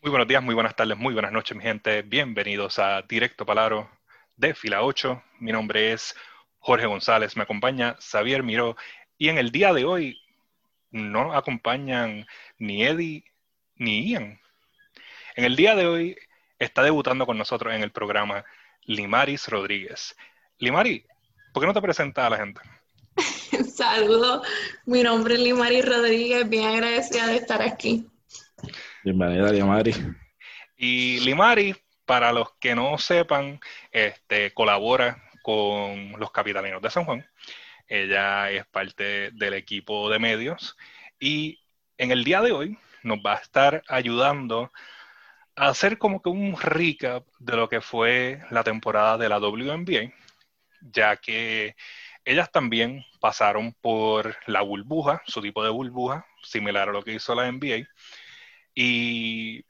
Muy buenos días, muy buenas tardes, muy buenas noches, mi gente. Bienvenidos a Directo Palaro de Fila 8. Mi nombre es Jorge González, me acompaña Xavier Miró y en el día de hoy no acompañan ni Eddie ni Ian. En el día de hoy está debutando con nosotros en el programa Limaris Rodríguez. Limari, ¿por qué no te presentas a la gente? Saludos, mi nombre es Limaris Rodríguez, bien agradecida de estar aquí. Bienvenida, Limari. Y Limari, para los que no sepan, este, colabora con los Capitalinos de San Juan. Ella es parte del equipo de medios y en el día de hoy nos va a estar ayudando a hacer como que un recap de lo que fue la temporada de la WNBA, ya que ellas también pasaron por la burbuja, su tipo de burbuja, similar a lo que hizo la NBA, y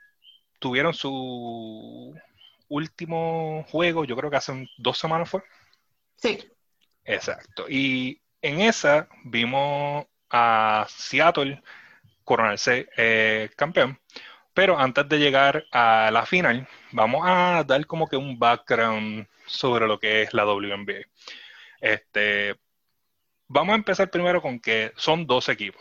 tuvieron su último juego, yo creo que hace dos semanas fue. Sí. Exacto. Y en esa vimos a Seattle coronarse eh, campeón. Pero antes de llegar a la final, vamos a dar como que un background sobre lo que es la WNBA. Este, vamos a empezar primero con que son dos equipos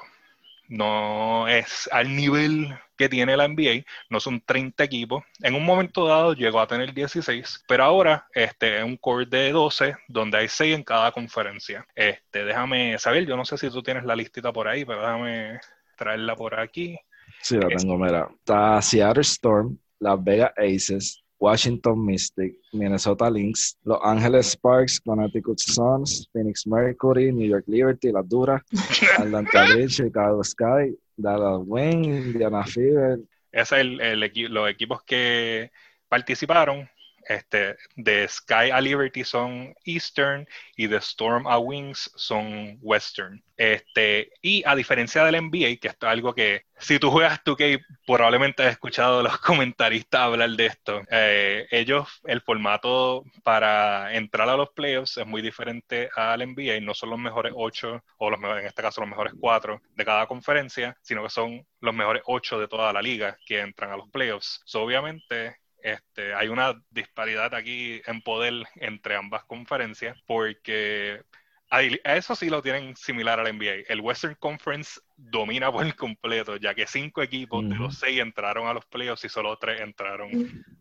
no es al nivel que tiene la NBA, no son 30 equipos. En un momento dado llegó a tener 16, pero ahora este, es un core de 12 donde hay 6 en cada conferencia. Este, déjame saber, yo no sé si tú tienes la listita por ahí, pero déjame traerla por aquí. Sí, la tengo, mira. Está Seattle Storm, Las Vegas Aces, Washington Mystic, Minnesota Lynx, Los Angeles Sparks, Connecticut Suns, Phoenix Mercury, New York Liberty, Las Duras, Atlanta Beach, Chicago Sky, Dallas Wing, Indiana Fever. Ese es el, el, los equipos que participaron este, de Sky a Liberty son Eastern y de Storm a Wings son Western. Este, y a diferencia del NBA, que esto es algo que si tú juegas 2K probablemente has escuchado a los comentaristas hablar de esto. Eh, ellos, el formato para entrar a los playoffs es muy diferente al NBA. No son los mejores ocho, o los en este caso los mejores cuatro de cada conferencia, sino que son los mejores ocho de toda la liga que entran a los playoffs. obviamente este, hay una disparidad aquí en poder entre ambas conferencias porque a eso sí lo tienen similar al NBA. El Western Conference domina por completo, ya que cinco equipos de los seis entraron a los playoffs y solo tres entraron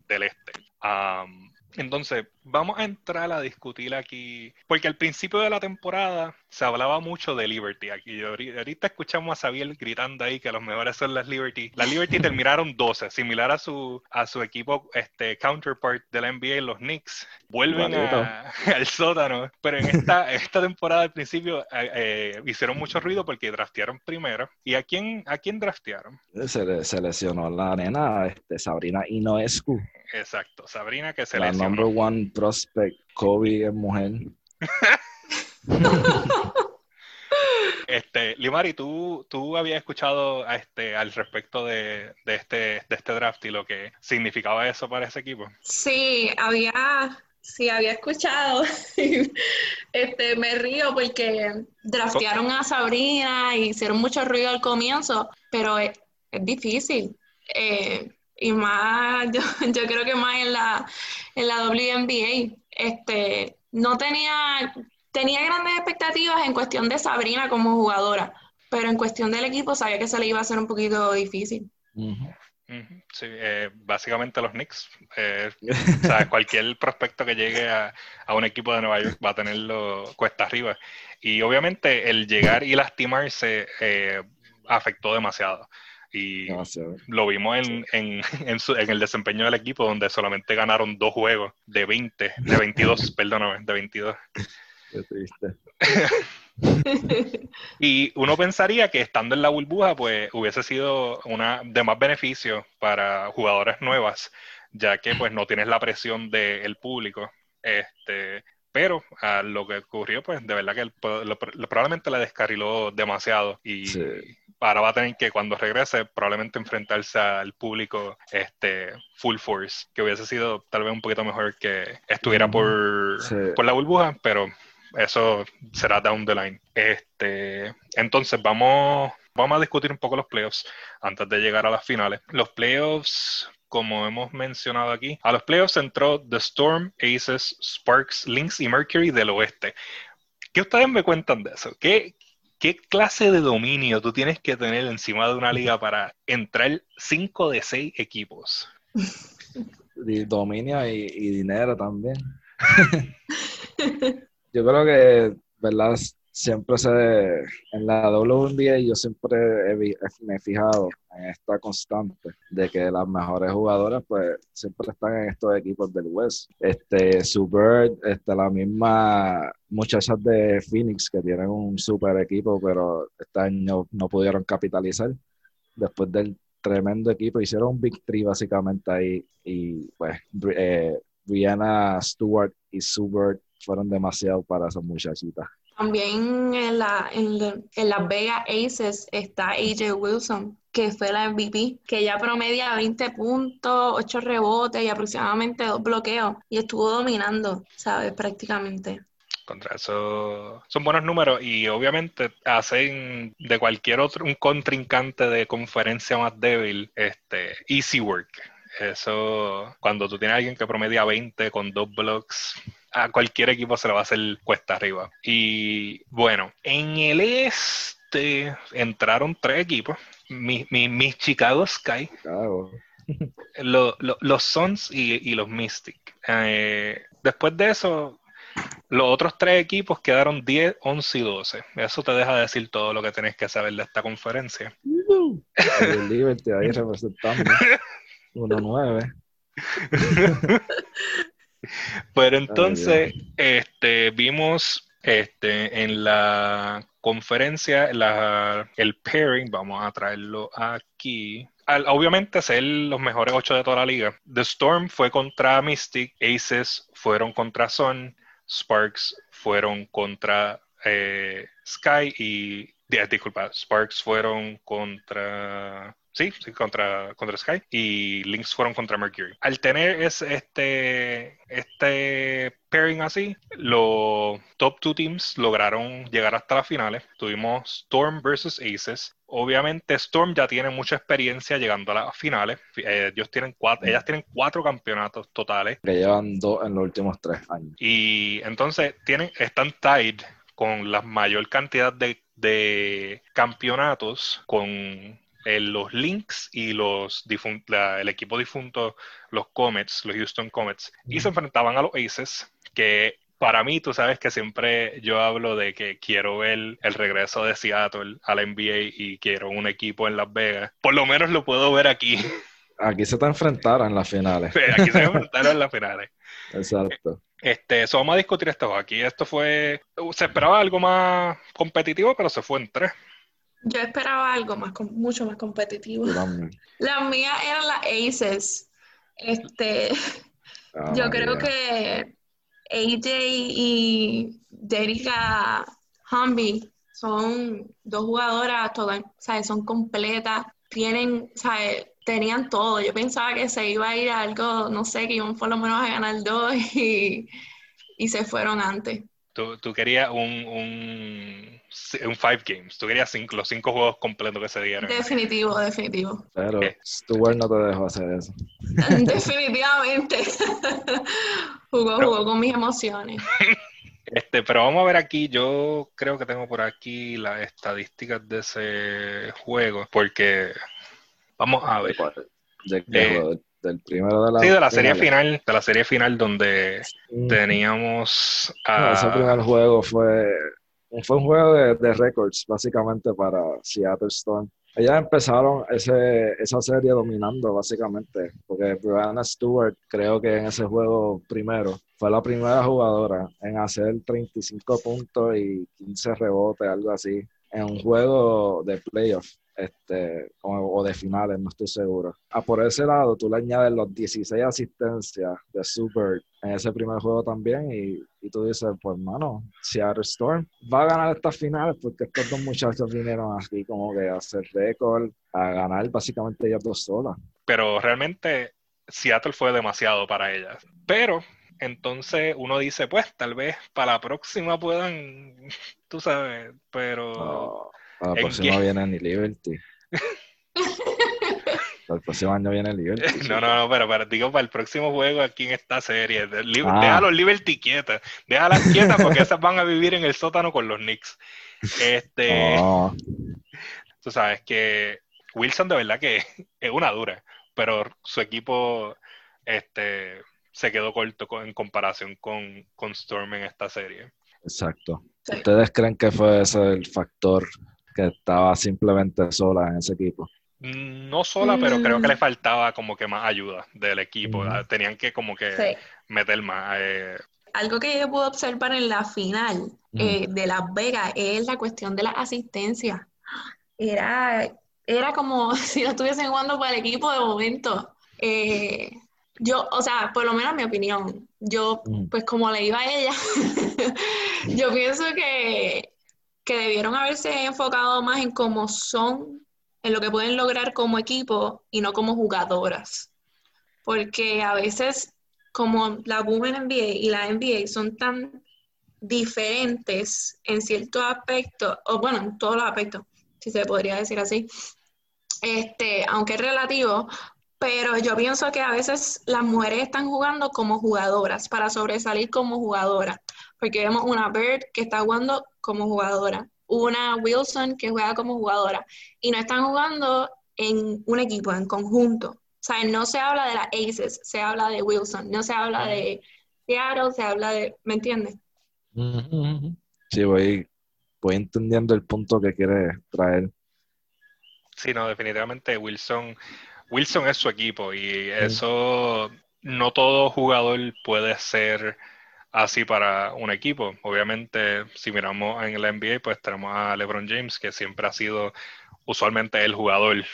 del este. Entonces, vamos a entrar a discutir aquí, porque al principio de la temporada se hablaba mucho de Liberty. Aquí ahorita escuchamos a Xavier gritando ahí que los mejores son las Liberty. Las Liberty terminaron 12, similar a su a su equipo este counterpart de la NBA, los Knicks. Vuelven al sótano, pero en esta, esta temporada al principio eh, eh, hicieron mucho ruido porque draftearon primero. ¿Y a quién a quién draftearon? Se, lesionó la nena este, Sabrina Inoescu. Exacto, Sabrina que se la number one prospect, Kobe es mujer. este, Limari, ¿tú, tú habías escuchado este, al respecto de, este, de este draft y lo que significaba eso para ese equipo? Sí, había, sí, había escuchado. este, me río porque draftearon a Sabrina y hicieron mucho ruido al comienzo, pero es, es difícil. Eh, y más, yo, yo, creo que más en la, en la WNBA. Este, no tenía, tenía grandes expectativas en cuestión de Sabrina como jugadora, pero en cuestión del equipo sabía que se le iba a hacer un poquito difícil. Sí, eh, básicamente los Knicks. Eh, o sea, cualquier prospecto que llegue a, a, un equipo de Nueva York va a tenerlo cuesta arriba. Y obviamente el llegar y lastimarse eh, afectó demasiado. Y lo vimos en, en, en, en, el desempeño del equipo, donde solamente ganaron dos juegos de 20, de 22, perdóname, de 22. Qué triste. y uno pensaría que estando en la burbuja, pues hubiese sido una de más beneficio para jugadoras nuevas, ya que pues no tienes la presión del público. Este, pero a lo que ocurrió, pues de verdad que probablemente la descarriló demasiado y, ahora va a tener que cuando regrese probablemente enfrentarse al público este full force, que hubiese sido tal vez un poquito mejor que estuviera por, por la burbuja, pero eso será down the line. Este, entonces vamos, vamos a discutir un poco los playoffs antes de llegar a las finales. Los playoffs como hemos mencionado aquí, a los playoffs entró The Storm, Aces, Sparks, Lynx y Mercury del oeste. ¿Qué ustedes me cuentan de eso? ¿Qué, ¿Qué clase de dominio tú tienes que tener encima de una liga para entrar 5 de 6 equipos? Dominio y, y dinero también. Yo creo que, ¿verdad? siempre se, en la WNBA yo siempre me he fijado en esta constante de que las mejores jugadoras pues siempre están en estos equipos del West. Este, Super, este, la misma muchachas de Phoenix que tienen un super equipo pero este año no pudieron capitalizar después del tremendo equipo, hicieron un Big Three básicamente ahí y pues eh, Brianna Stewart y Super fueron demasiado para esas muchachitas. También en, la, en, Las Vegas Aces está AJ Wilson, que fue la MVP, que ya promedia 20 puntos, 8 rebotes y aproximadamente 2 bloqueos. Y estuvo dominando, ¿sabes? Prácticamente. Contra eso son buenos números y obviamente hacen de cualquier otro un contrincante de conferencia más débil este easy work. Eso, cuando tú tienes a alguien que promedia 20 con dos blocks, a cualquier equipo se le va a hacer cuesta arriba. Y bueno, en el este entraron tres equipos. Mis mi, Chicago Sky, los Suns y, los Mystics. Eh, después de eso, los otros tres equipos quedaron 10, 11 y 12. Eso te deja decir todo lo que tenés que saber de esta conferencia. el Liberty ahí representando 1-9. Pero entonces, este, vimos este, en la conferencia el pairing, vamos a traerlo aquí. obviamente ser los mejores ocho de toda la liga. The Storm fue contra Mystic, Aces fueron contra Sun, Sparks fueron contra eh, Sky y disculpa, Sparks fueron contra Sí, sí, contra, contra Sky. Y Lynx fueron contra Mercury. Al tener este, este pairing así, los top two teams lograron llegar hasta las finales. Tuvimos Storm versus Aces. Obviamente Storm ya tiene mucha experiencia llegando a las finales. Eh, ellos tienen cuatro, ellas tienen cuatro campeonatos totales. Que llevan dos en los últimos tres años. Y entonces tienen, están tied con la mayor cantidad de, de campeonatos con los Lynx y los el equipo difunto, los Comets, los Houston Comets, y se enfrentaban a los Aces, que para mí, tú sabes que siempre yo hablo de que quiero ver el regreso de Seattle a la NBA y quiero un equipo en Las Vegas. Por lo menos lo puedo ver aquí. Aquí se te enfrentaron en las finales. aquí se enfrentaron en las finales. Exacto. Este, eso vamos a discutir esto. Aquí esto fue, se esperaba algo más competitivo, pero se fue en tres. Yo esperaba algo más, mucho más competitivo. Las mías eran las Aces. Este, ah, yo creo que AJ y Derika Humby son dos jugadoras, todas, ¿sabes? son completas, tienen, ¿sabes? Tenían todo. Yo pensaba que se iba a ir a algo, no sé, que iban por lo menos a ganar dos y, y se fueron antes. Tú, tú querías un, un, un, five games, tú querías cinco, los cinco juegos completos que se dieron. Definitivo, definitivo. Pero Stuart no te dejó hacer eso. Definitivamente. jugó, jugó con mis emociones. Este, pero vamos a ver aquí, yo creo que tengo por aquí las estadísticas de ese juego, porque vamos a ver. ¿De qué del primero de la sí de la serie final. de la serie final donde teníamos ese primer juego fue fue un juego de, de récords básicamente para Seattle Storm. Ellas empezaron ese, esa serie dominando básicamente porque Brianna Stewart creo que en ese juego primero fue la primera jugadora en hacer 35 puntos y 15 rebotes algo así en un juego de playoff este, o, de finales, no estoy seguro. A ah, por ese lado, tú le añades los 16 asistencias de Super en ese primer juego también y, y tú dices, pues mano, Seattle Storm va a ganar estas finales porque estos dos muchachos vinieron aquí como que a hacer récord, a ganar básicamente ellas dos solas. Pero realmente Seattle fue demasiado para ellas. Pero entonces uno dice, pues tal vez para la próxima puedan, tú sabes, pero... A la próxima viene ni Liberty. El próximo año viene Liberty. No, no, no, pero, pero digo para el próximo juego aquí en esta serie. Ah. Deja los Liberty quietas. Déjalas quietas porque esas van a vivir en el sótano con los Knicks. Este, No, tú sabes que Wilson de verdad que es una dura, pero su equipo este, se quedó corto con- en comparación con, con Storm en esta serie. exacto. ¿Ustedes creen que fue ese el factor que estaba simplemente sola en ese equipo? No sola, pero creo que Mm. le faltaba como que más ayuda del equipo. Tenían que como que Sí. meter más. eh, Algo que yo pude observar en la final Mm. eh, de Las Vegas es la cuestión de la asistencia. Era, era como si no estuviesen jugando para el equipo de momento. Eh, yo, o sea, por lo menos mi opinión, yo, Mm. pues como le iba a ella, yo pienso que, que debieron haberse enfocado más en cómo son, en lo que pueden lograr como equipo y no como jugadoras. Porque a veces, como la Women NBA y la NBA son tan diferentes en ciertos aspectos, o bueno, en todos los aspectos, si se podría decir así, este, aunque es relativo, pero yo pienso que a veces las mujeres están jugando como jugadoras, para sobresalir como jugadoras, porque vemos una Bird que está jugando como jugadora, una Wilson que juega como jugadora, y no están jugando en un equipo, en conjunto. O sea, no se habla de las Aces, se habla de Wilson, no se habla de Seattle, se habla de, ¿me entiendes? Sí, voy, voy entendiendo el punto que quiere traer. Sí, no, definitivamente Wilson, Wilson es su equipo y eso no todo jugador puede ser así para un equipo. Obviamente, si miramos en la NBA, pues tenemos a LeBron James, que siempre ha sido usualmente el jugador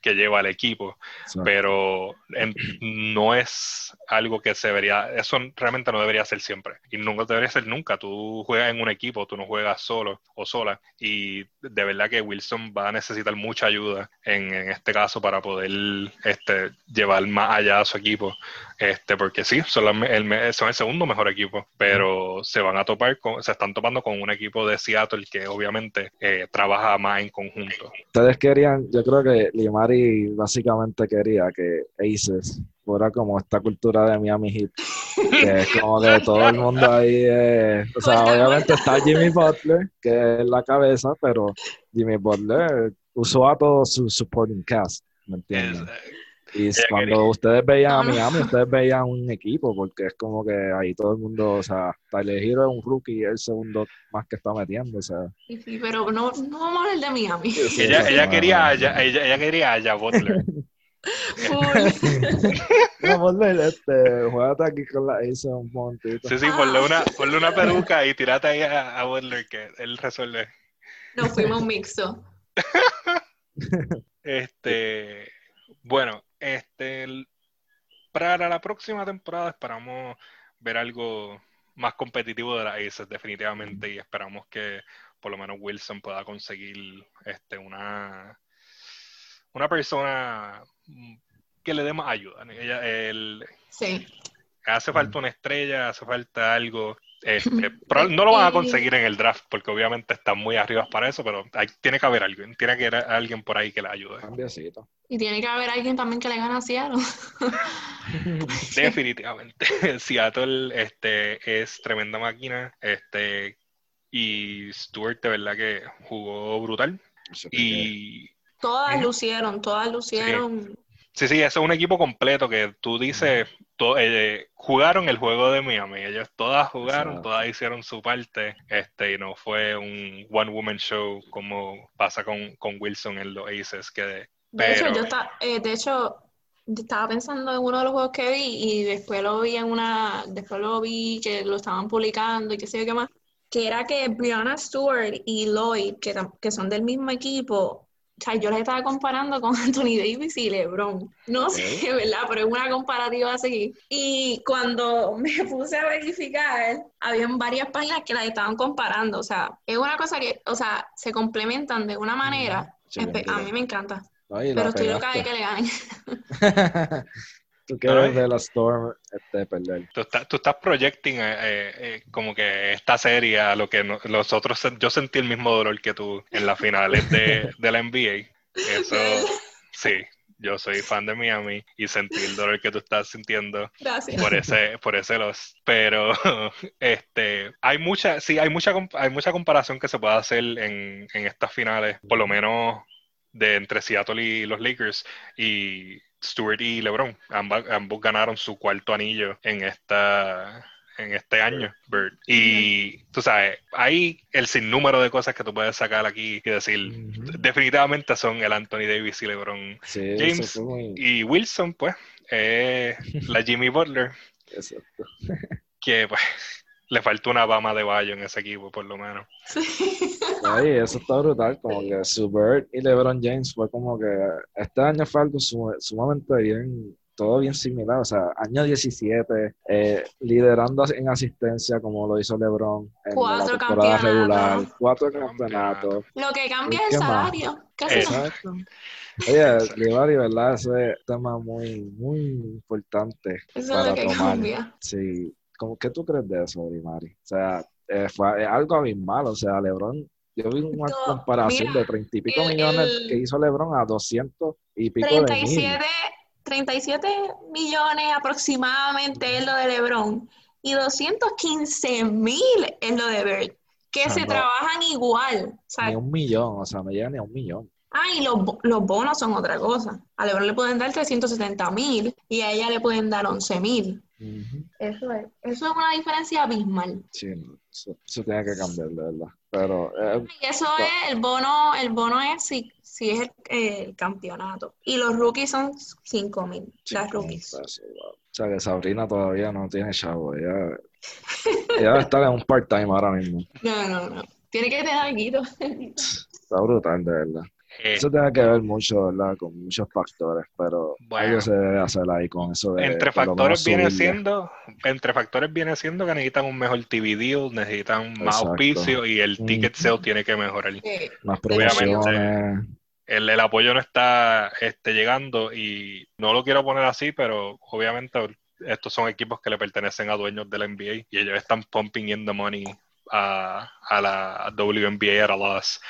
que lleva al equipo, Sí. pero en- no es algo que se debería, eso realmente no debería ser siempre y nunca debería ser nunca. Tú juegas en un equipo, tú no juegas solo o sola y de verdad que Wilson va a necesitar mucha ayuda en, en este caso para poder este, llevar más allá a su equipo, este, porque sí, son, la el, me- son el segundo mejor equipo, pero se van a topar, con, se están topando con un equipo de Seattle que obviamente eh, trabaja más en conjunto. Ustedes querían, yo creo que Limari básicamente quería que Aces fuera como esta cultura de Miami Heat, que es como que todo el mundo ahí, eh, o sea, obviamente está Jimmy Butler, que es la cabeza, pero Jimmy Butler usó a todo su supporting cast, ¿me Es, entiendes? eh, Y ella cuando quería- ustedes veían a no. Miami, ustedes veían un equipo, porque es como que ahí todo el mundo, o sea, Tyler Hero es un rookie, es el segundo más que está metiendo, o sea. Sí, sí, pero no, no vamos a hablar de Miami. sí, ella, ella quería ella, ella quería a Butler. No, ponle, este, juégate aquí con la Ace un momentito. Sí, sí, ponle una, ponle una peluca y tirate ahí a, a Butler que él resuelve. Nos fuimos mixto. Este, bueno, este, el- para la próxima temporada esperamos ver algo más competitivo de las Aces definitivamente y esperamos que por lo menos Wilson pueda conseguir este, una, una persona que le dé más ayuda. Ella, el, Sí. hace falta una estrella, hace falta algo. Este, pero no lo van a conseguir en el draft porque obviamente están muy arriba para eso, pero hay- tiene que haber alguien, tiene que haber alguien por ahí que le ayude. Y tiene que haber alguien también que le gane a Seattle. Definitivamente. Seattle este, es tremenda máquina. Este, y Stewart de verdad que jugó brutal. Y Todas lucieron, todas lucieron. sí, sí, ese es un equipo completo que tú dices, to- eh, jugaron el juego de Miami. Ellos todas jugaron, Exacto. todas hicieron su parte. Este, y no fue un one woman show como pasa con, con Wilson en los Aces, que De Pero- hecho, yo estaba, de hecho, estaba pensando en uno de los juegos que vi y después lo vi en una, después lo vi que lo estaban publicando y qué sé yo qué más, que era que Brianna Stewart y Lloyd, que, que son del mismo equipo, o sea, yo les estaba comparando con Anthony Davis y LeBron. No sé, ¿verdad? Pero es una comparativa así. Y cuando me puse a verificar, habían varias páginas que las estaban comparando. O sea, es una cosa que, o sea, se complementan de una manera. Sí, bien a mí me encanta. Ay, Pero estoy loca de que le ganen. Tú quieres ver la Storm este, perder. Tú estás, tú estás projecting eh, eh, eh, como que esta serie a lo que no- los otros, sen- yo sentí el mismo dolor que tú en las finales de, de la NBA. Eso, sí, yo soy fan de Miami y sentí el dolor que tú estás sintiendo Gracias. por ese, por ese los. Pero este, hay mucha, sí, hay mucha, comp- hay mucha comparación que se puede hacer en, en estas finales, por lo menos de entre Seattle y los Lakers y Stewart y LeBron. Ambos ganaron su cuarto anillo en esta en este año, Bird. Y tú sabes, hay el sinnúmero de cosas que tú puedes sacar aquí y decir, definitivamente son el Anthony Davis y LeBron. Sí, James muy... Y Wilson, pues, es la Jimmy Butler, Exacto. que pues le faltó una bama de Bayo en ese equipo, por lo menos. Sí. Ahí, eso está brutal, como que su Bird y LeBron James fue como que este año fue algo sum- sumamente bien, todo bien similar, o sea, año 17, eh, liderando en asistencia como lo hizo LeBron en Cuatro la temporada regular, cuatro campeonatos. Lo que cambia ¿Y es el salario. Casi no. Exacto. Oye, Livari, ¿verdad? Ese es un tema muy, muy importante Eso es para lo que tomar. cambia. Sí, ¿Cómo, ¿qué tú crees de eso, Limari? O sea, eh, fue es algo abismal, o sea, LeBron, yo vi una No, comparación mira, de treinta y pico el- millones el- que hizo LeBron a doscientos y pico de mil. 37, 37 millones aproximadamente es lo de LeBron y 215 mil es lo de Bird, que se no. trabajan igual. O sea, Ni un millón, o sea, no llega ni a un millón. Ah, y los, los bonos son otra cosa. A LeBron le pueden dar 370 mil y a ella le pueden dar 11 mil. Eso es, eso es una diferencia abismal. Sí, eso, eso tiene que cambiar, de verdad. Pero, eh, Y eso es, el bono, el bono es si, si es el, el campeonato. Y los rookies son 5 mil, las rookies. pesos, wow. O sea, que Sabrina todavía no tiene chavo. Ella, ella debe estar en un part-time ahora mismo. No, no, no. Tiene que tener algo. Está brutal, de verdad. Eh, Eso tiene que ver mucho, ¿verdad? Con muchos factores, pero Bueno. algo se debe hacer ahí con eso de entre factores viene subirle. siendo, entre factores viene siendo que necesitan un mejor TV deal, necesitan más Exacto. auspicio y el ticket Ujú. sale tiene que mejorar. Sí. más Obviamente. promociones. el, el apoyo no está este, llegando y no lo quiero poner así, pero obviamente estos son equipos que le pertenecen a dueños de la NBA y ellos están pumping in the money a, a la WNBA at a loss.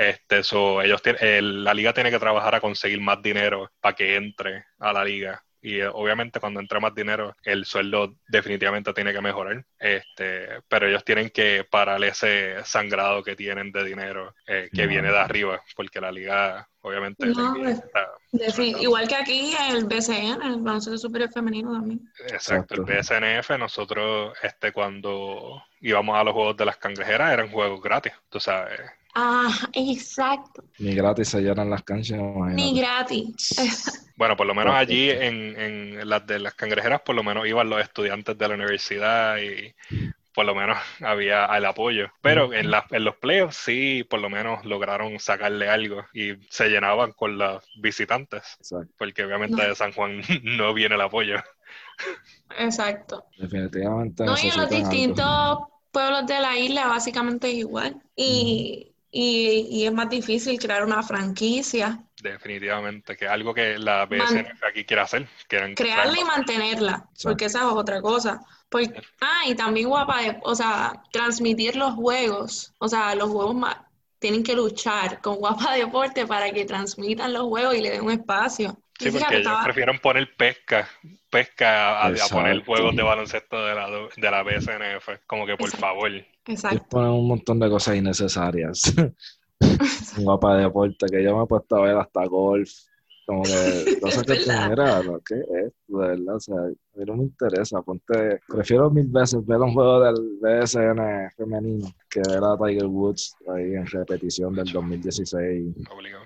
Este, so, ellos tienen- el- la liga tiene que trabajar a conseguir más dinero para que entre a la liga. Y eh, obviamente cuando entre más dinero, el sueldo definitivamente tiene que mejorar. Este, pero ellos tienen que parar ese sangrado que tienen de dinero eh, que No. viene de arriba, porque la liga, obviamente, la No, NBA es- está- Defin- Igual que aquí el BCN, el baloncesto superior femenino también. Exacto, el. BSNF, nosotros este, cuando íbamos a los juegos de las cangrejeras eran juegos gratis, tú sabes. Ah, exacto. Ni gratis se llenan las canchas, Ni gratis. Bueno, por lo menos allí en, en las de las cangrejeras, por lo menos iban los estudiantes de la universidad y por lo menos había el apoyo. Pero en, las en los playoffs sí, por lo menos lograron sacarle algo y se llenaban con los visitantes, Exacto. porque obviamente No. de San Juan no viene el apoyo. Exacto. Definitivamente No, y en los distintos pueblos de la isla básicamente es igual. Y, y, y es más difícil crear una franquicia, Definitivamente, que es algo que la BSNF aquí quiere hacer. Quieren crearla y mantenerla, porque esa es otra cosa. Porque, ah, y también guapa, de- o sea, transmitir los juegos, o sea, los juegos más, tienen que luchar con Guapa Deporte para que transmitan los juegos y le den un espacio. Sí, porque ellos estaba- prefieren poner pesca, pesca a, a poner juegos de baloncesto de la, de la BSNF. Como que por Exacto. favor. Ellos Exacto. ponen un montón de cosas innecesarias. Un mapa de deporte que yo me he puesto a ver hasta golf. Como que cosas que mira, lo que es esto, de verdad. O sea, a mí no me interesa. Ponte, prefiero mil veces ver un juego del BSN femenino que ver a Tiger Woods ahí en repetición del 2016. Obligado.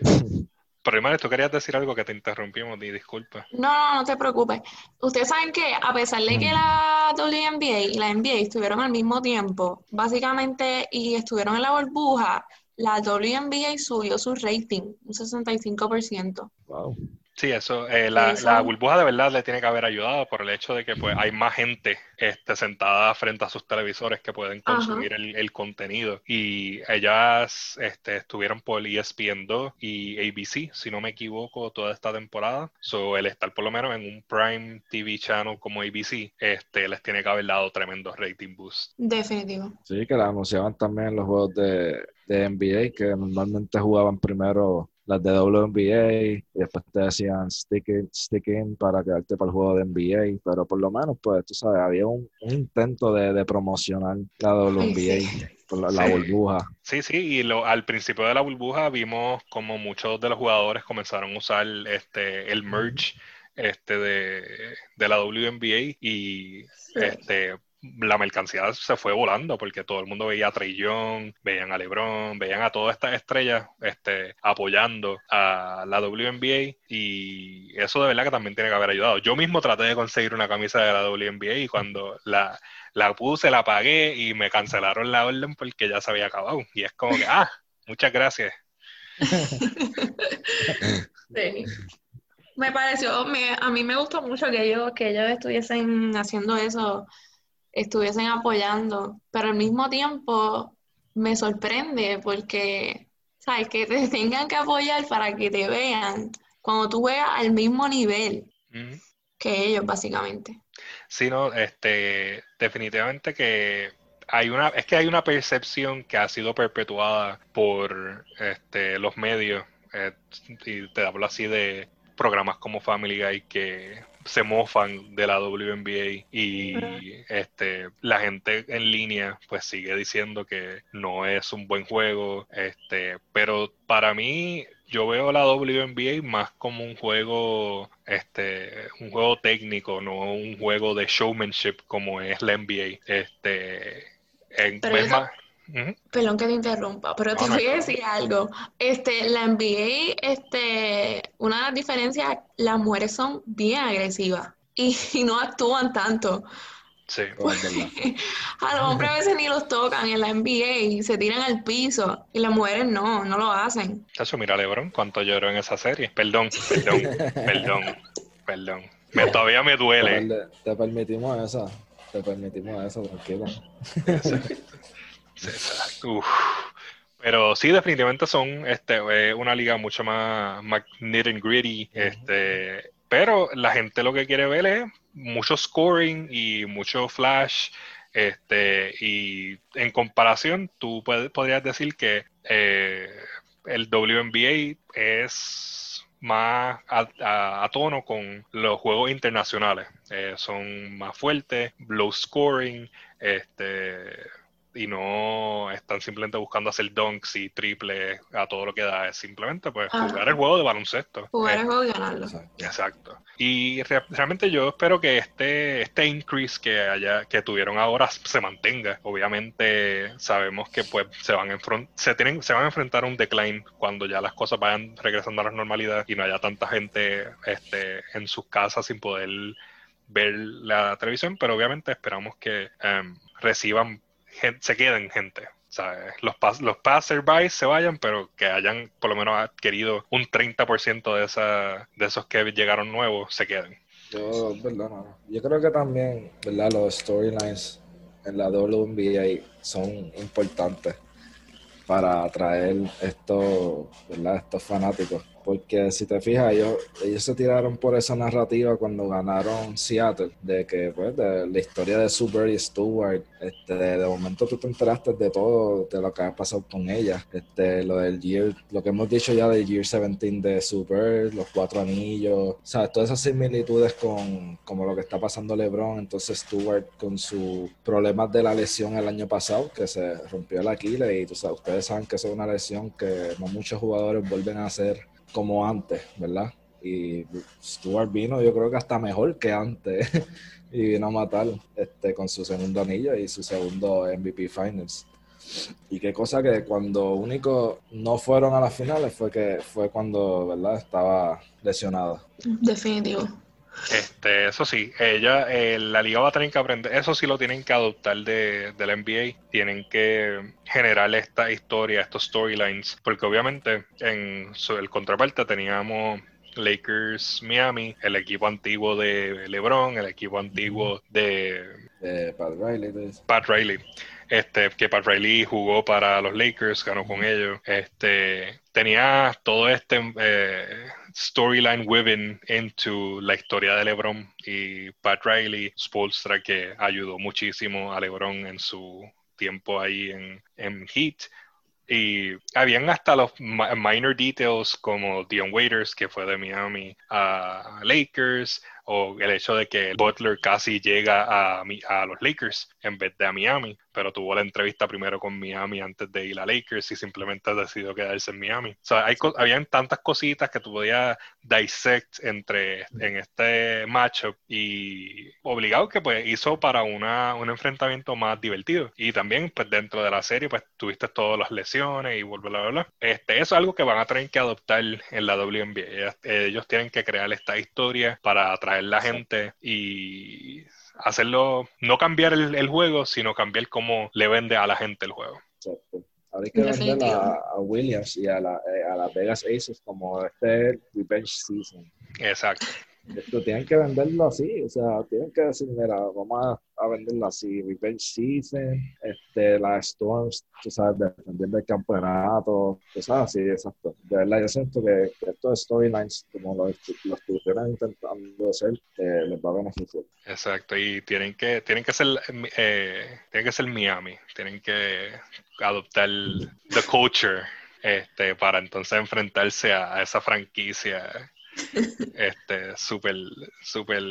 Pero Imani, tú querías decir algo que te interrumpimos, y disculpa. No, no, no te preocupes. Ustedes saben que a pesar de que Mm. la WNBA y la NBA estuvieron al mismo tiempo, básicamente, y estuvieron en la burbuja, la WNBA subió su rating un 65%. Wow. Sí, eso, eh, la, Eso. la burbuja de verdad le tiene que haber ayudado por el hecho de que pues hay más gente este, sentada frente a sus televisores que pueden consumir el, el contenido. Y ellas este, estuvieron por ESPN 2 y ABC, si no me equivoco, toda esta temporada. So, el estar por lo menos en un Prime TV channel como ABC, este, les tiene que haber dado tremendo rating boost. Definitivo. Sí, que la anunciaban también en los juegos de, de NBA, que normalmente jugaban primero las de WNBA, y después te decían stick in, stick in para quedarte para el juego de NBA, pero por lo menos, pues, tú sabes, había un, intento de, promocionar la WNBA. Por la, burbuja. Sí, sí, y lo, al principio de la burbuja vimos como muchos de los jugadores comenzaron a usar este el merch este de, de la WNBA y este la mercancía se fue volando porque todo el mundo veía a Young, veían a LeBron, veían a todas estas estrellas este, apoyando a la WNBA y eso de verdad que también tiene que haber ayudado. Yo mismo traté de conseguir una camisa de la WNBA y cuando la, la puse, la pagué y me cancelaron la orden porque ya se había acabado. Y es como que, ah, muchas gracias. sí. Me pareció, me, a mí me gustó mucho que ellos, que ellos estuviesen haciendo eso estuviesen apoyando, pero al mismo tiempo me sorprende porque, ¿sabes? Que te tengan que apoyar para que te vean cuando tú veas al mismo nivel que ellos, básicamente. Sí, no, este, definitivamente que hay una, es que hay una percepción que ha sido perpetuada por este, los medios, eh, y te hablo así de programas como Family Guy que se mofan de la WNBA y este la gente en línea pues sigue diciendo que no es un buen juego este pero para mí yo veo la WNBA más como un juego este un juego técnico no un juego de showmanship como es la NBA este en, Perdón que te interrumpa, pero te voy a decir algo. Este, la NBA, este, una de las diferencias, las mujeres son bien agresivas y, no actúan tanto. Sí, a los hombres a veces ni los tocan en la NBA y se tiran al piso y las mujeres no, no lo hacen. Eso, mira, Lebron, cuánto lloró en esa serie. Perdón, perdón, perdón, perdón. Me, todavía me duele. Te, permitimos eso, te permitimos eso, tranquilo. Pero sí, definitivamente son este, eh, una liga mucho más, más knit and gritty. Este, pero la gente lo que quiere ver es mucho scoring y mucho flash. Este, y en comparación, tú podrías decir que eh, el WNBA es más a, tono con los juegos internacionales. Eh, son más fuertes, low scoring, este, y no están simplemente buscando hacer dunks y triples a todo lo que da, es simplemente pues jugar el juego de baloncesto. Jugar el juego y ganarlo. Exacto. Y realmente yo espero que este, este increase que haya, que tuvieron ahora se mantenga. Obviamente sabemos que pues se van a se tienen, se van a enfrentar a un decline cuando ya las cosas vayan regresando a la normalidad y no haya tanta gente este, en sus casas sin poder ver la televisión, pero obviamente esperamos que em, reciban se queden gente. Los, los passerbys se vayan, pero que hayan por lo menos adquirido un 30% de, esa, de esos que llegaron nuevos, se queden. Yo, Yo creo que también, ¿verdad? Los storylines en la WNBA son importantes para atraer estos, ¿verdad? estos fanáticos. Porque si te fijas, ellos, ellos se tiraron por esa narrativa cuando ganaron Seattle, de que, pues, de la historia de Super y Stewart, este, de, momento tú te enteraste de todo, de lo que ha pasado con ella, este, lo del year, lo que hemos dicho ya del Year 17 de Super, los cuatro anillos, sabes, todas esas similitudes con como lo que está pasando LeBron, entonces Stewart con sus problemas de la lesión el año pasado, que se rompió el Aquiles, y tú sabes, ustedes saben que es una lesión que no muchos jugadores vuelven a hacer como antes, ¿verdad? Y Stuart vino, yo creo que hasta mejor que antes. y vino a matar este, con su segundo anillo y su segundo MVP Finals. Y qué cosa que cuando único no fueron a las finales fue que fue cuando, ¿verdad? Estaba lesionada. Definitivo. Este, eso sí, ella, eh, la liga va a tener que aprender, eso sí lo tienen que adoptar de, la NBA, tienen que generar esta historia, estos storylines, porque obviamente en el contraparte teníamos Lakers Miami, el equipo antiguo de LeBron, el equipo antiguo de Pat Riley. Pat Riley. Este, que Pat Riley jugó para los Lakers, ganó con ellos. Este, tenía todo este eh, storyline woven into la historia de LeBron y Pat Riley, Spolstra, que ayudó muchísimo a LeBron en su tiempo ahí en, en Heat. Y habían hasta los minor details como Dion Waiters, que fue de Miami a Lakers, o el hecho de que Butler casi llega a, a los Lakers en vez de a Miami, pero tuvo la entrevista primero con Miami antes de ir a Lakers y simplemente decidió quedarse en Miami. O sea, hay, habían tantas cositas que tú podías dissect entre en este matchup y obligado que pues hizo para una, un enfrentamiento más divertido. Y también pues dentro de la serie pues tuviste todas las lesiones y bla, bla, bla, Este, eso es algo que van a tener que adoptar en la WNBA. Ellos tienen que crear esta historia para atraer la gente y hacerlo, no cambiar el, juego, sino cambiar cómo le vende a la gente el juego. Exacto. Ahora hay que vender a, Williams y a, la, eh, a las Vegas Aces como este Revenge Season. Exacto. Esto tienen que venderlo así, o sea, tienen que decir, mira, vamos a, venderlo así, Revenge Season, este, la Storms, tú sabes, defendiendo el campeonato, tú sabes, sí, exacto. De verdad, yo siento que, estos storylines, como los, los estuvieran intentando hacer, eh, les va a beneficiar. Exacto, y tienen que, tienen que ser, eh, tienen que ser Miami, tienen que adoptar the culture, este, para entonces enfrentarse a esa franquicia este, súper, súper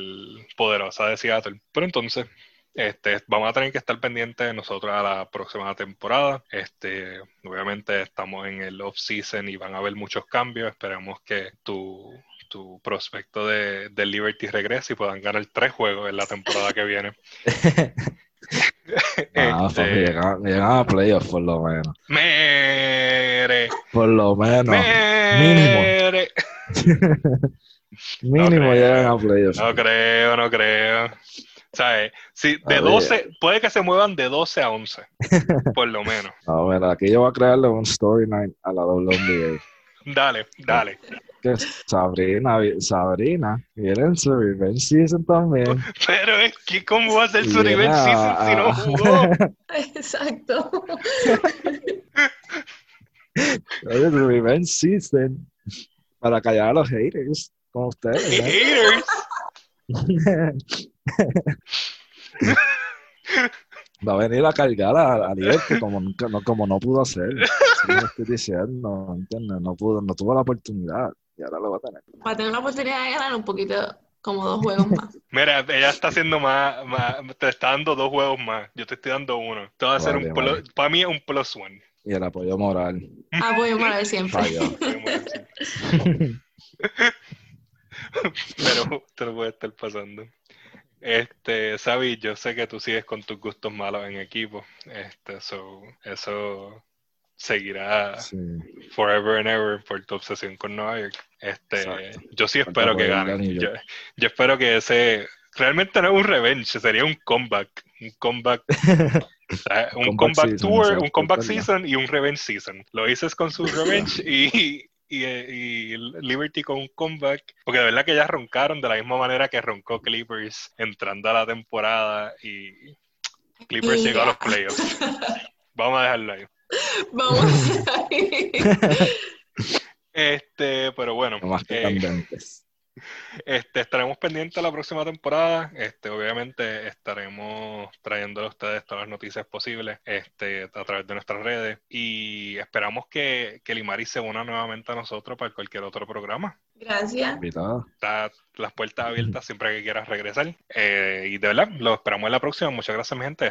poderosa de Seattle. Pero entonces, este, vamos a tener que estar pendientes nosotros a la próxima temporada. Este, obviamente estamos en el off-season y van a haber muchos cambios. Esperemos que tu, tu prospecto de, Liberty regrese y puedan ganar tres juegos en la temporada que viene. ah, este, llegan, a playoffs por lo menos. Mere. Por lo menos. Mínimo. Mínimo no llegan a playoffs. No creo, no creo. ¿Sabes? Si de 12, puede que se muevan de 12 a 11, por lo menos. A ver, aquí yo voy a crearle un storyline a la WNBA. dale, dale. Que Sabrina, Sabrina, viene su revenge season también. Pero es que, ¿cómo va a ser su revenge season si no jugó? Exacto. Es revenge season para callar a los haters, como ustedes. ¿Haters? Va a venir a cargar a, a como, nunca, no, como no pudo hacer. no estoy diciendo, No, pudo, no tuvo la oportunidad y ahora lo va a tener. Va a tener la oportunidad de ganar un poquito como dos juegos más. Mira, ella está haciendo más, más, te está dando dos juegos más. Yo te estoy dando uno. Te va a hacer un para mí es un plus one. Y el apoyo moral. Apoyo moral siempre. Pero te lo puede estar pasando. Este, Sabi, yo sé que tú sigues con tus gustos malos en equipo. Este, eso seguirá forever and ever por tu obsesión con Nueva York. Este, yo sí espero que gane. Yo, yo, espero que ese realmente no es un revenge, sería un comeback, un comeback un comeback tour, un comeback season y un revenge season. Lo dices con su revenge y, y, Liberty con un comeback, porque de verdad que ya roncaron de la misma manera que roncó Clippers entrando a la temporada y Clippers llegó a los playoffs. Vamos a dejarlo ahí. Vamos a ahí. Este, pero bueno. más que eh, este, estaremos pendientes la próxima temporada. Este, obviamente estaremos trayéndole a ustedes todas las noticias posibles este, a través de nuestras redes. Y esperamos que, que Limari se una nuevamente a nosotros para cualquier otro programa. Gracias. Está las puertas abiertas siempre que quieras regresar. Eh, y de verdad, lo esperamos en la próxima. Muchas gracias, mi gente.